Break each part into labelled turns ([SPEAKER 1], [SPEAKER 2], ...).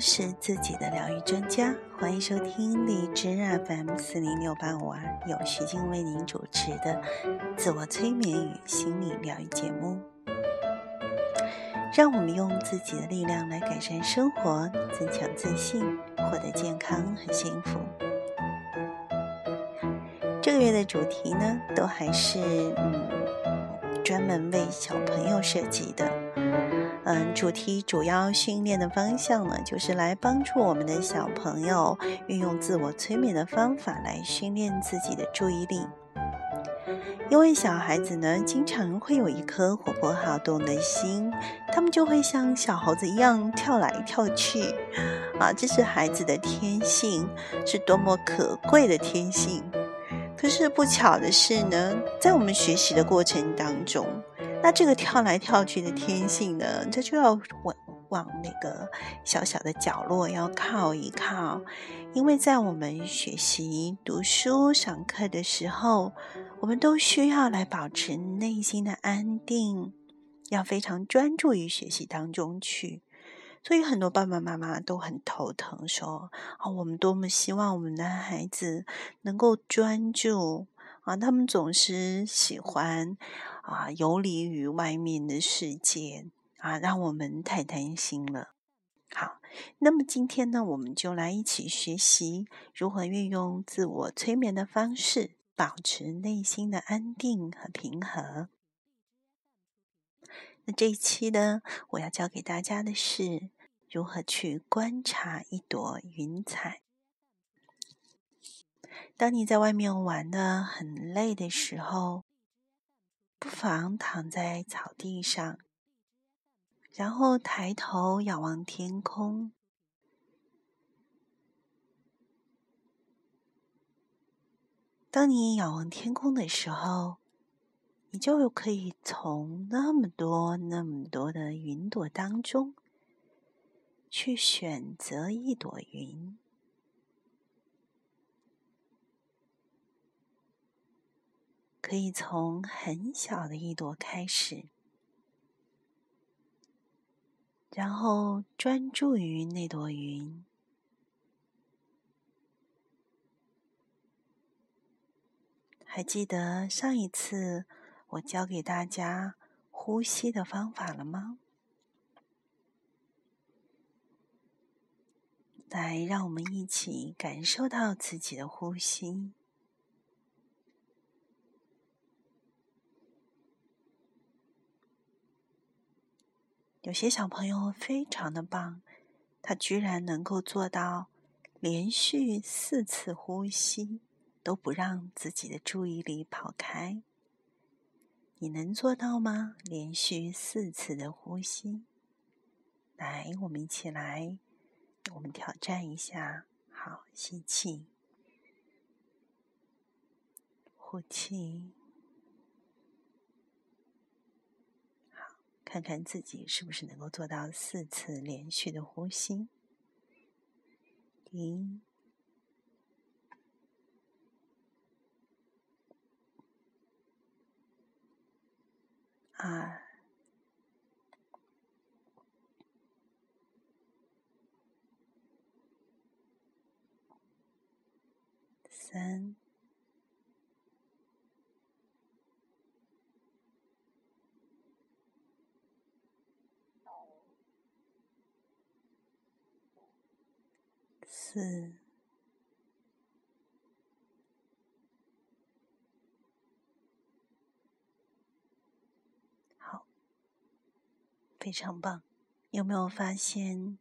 [SPEAKER 1] 是自己的疗愈专家，欢迎收听荔枝 FM 四零六八五二，由徐静为您主持的自我催眠与心理疗愈节目。让我们用自己的力量来改善生活，增强自信，获得健康和幸福。这个月的主题呢，都还是嗯，专门为小朋友设计的。嗯，主题主要训练的方向呢，就是来帮助我们的小朋友运用自我催眠的方法来训练自己的注意力。因为小孩子呢，经常会有一颗活泼好动的心，他们就会像小猴子一样跳来跳去，啊，这是孩子的天性，是多么可贵的天性。可是不巧的是呢，在我们学习的过程当中，那这个跳来跳去的天性呢，它就要往往那个小小的角落要靠一靠，因为在我们学习、读书、上课的时候，我们都需要来保持内心的安定，要非常专注于学习当中去。所以很多爸爸妈妈都很头疼，说啊，我们多么希望我们的孩子能够专注啊，他们总是喜欢。啊，游离于外面的世界啊，让我们太担心了。好，那么今天呢，我们就来一起学习如何运用自我催眠的方式，保持内心的安定和平和。那这一期呢，我要教给大家的是如何去观察一朵云彩。当你在外面玩的很累的时候。不妨躺在草地上，然后抬头仰望天空。当你仰望天空的时候，你就可以从那么多、那么多的云朵当中，去选择一朵云。可以从很小的一朵开始，然后专注于那朵云。还记得上一次我教给大家呼吸的方法了吗？来，让我们一起感受到自己的呼吸。有些小朋友非常的棒，他居然能够做到连续四次呼吸都不让自己的注意力跑开。你能做到吗？连续四次的呼吸，来，我们一起来，我们挑战一下。好，吸气，呼气。看看自己是不是能够做到四次连续的呼吸。一、二、三。四，好，非常棒。有没有发现，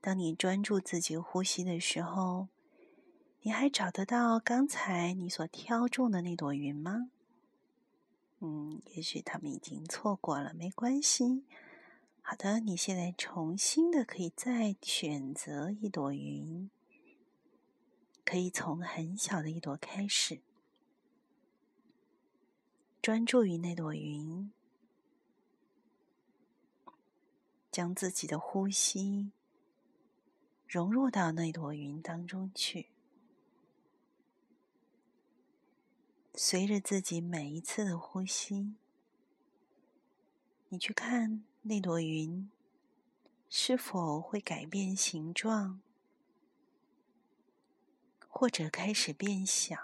[SPEAKER 1] 当你专注自己呼吸的时候，你还找得到刚才你所挑中的那朵云吗？嗯，也许他们已经错过了，没关系。好的，你现在重新的可以再选择一朵云。可以从很小的一朵开始，专注于那朵云，将自己的呼吸融入到那朵云当中去，随着自己每一次的呼吸，你去看那朵云是否会改变形状，或者开始变小？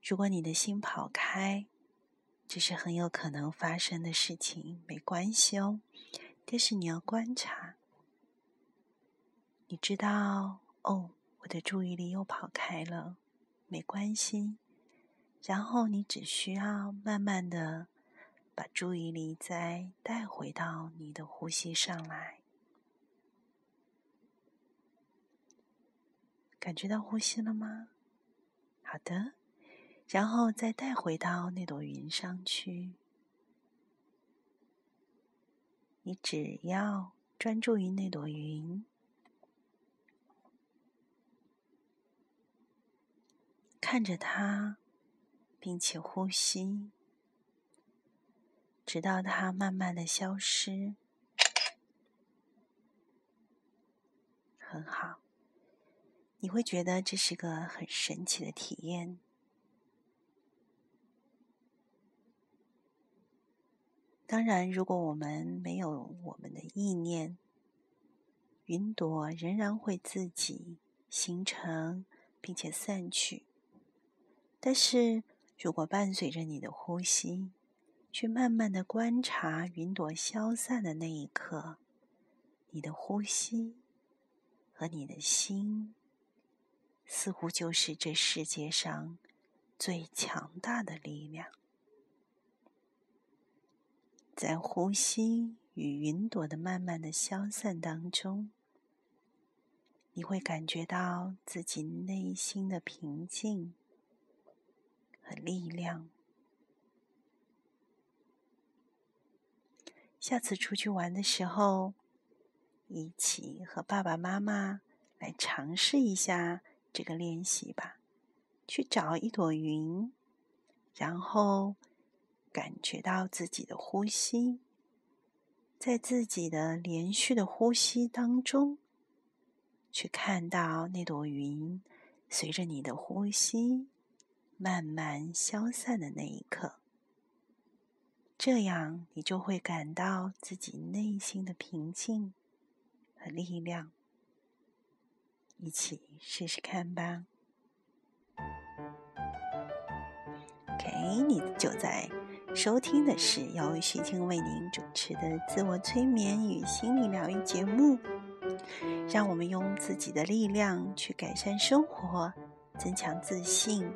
[SPEAKER 1] 如果你的心跑开，这是很有可能发生的事情，没关系哦。但是你要观察，你知道哦，我的注意力又跑开了，没关系。然后你只需要慢慢的把注意力再带回到你的呼吸上来，感觉到呼吸了吗？好的。然后再带回到那朵云上去。你只要专注于那朵云，看着它，并且呼吸，直到它慢慢的消失。很好，你会觉得这是个很神奇的体验。当然，如果我们没有我们的意念，云朵仍然会自己形成并且散去。但是如果伴随着你的呼吸，去慢慢的观察云朵消散的那一刻，你的呼吸和你的心，似乎就是这世界上最强大的力量。在呼吸与云朵的慢慢的消散当中，你会感觉到自己内心的平静和力量。下次出去玩的时候，一起和爸爸妈妈来尝试一下这个练习吧。去找一朵云，然后。感觉到自己的呼吸，在自己的连续的呼吸当中，去看到那朵云随着你的呼吸慢慢消散的那一刻，这样你就会感到自己内心的平静和力量。一起试试看吧。OK，你就在。收听的是由徐静为您主持的自我催眠与心理疗愈节目，让我们用自己的力量去改善生活，增强自信，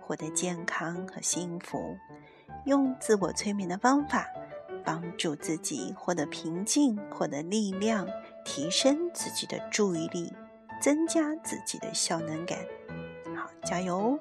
[SPEAKER 1] 获得健康和幸福。用自我催眠的方法，帮助自己获得平静，获得力量，提升自己的注意力，增加自己的效能感。好，加油！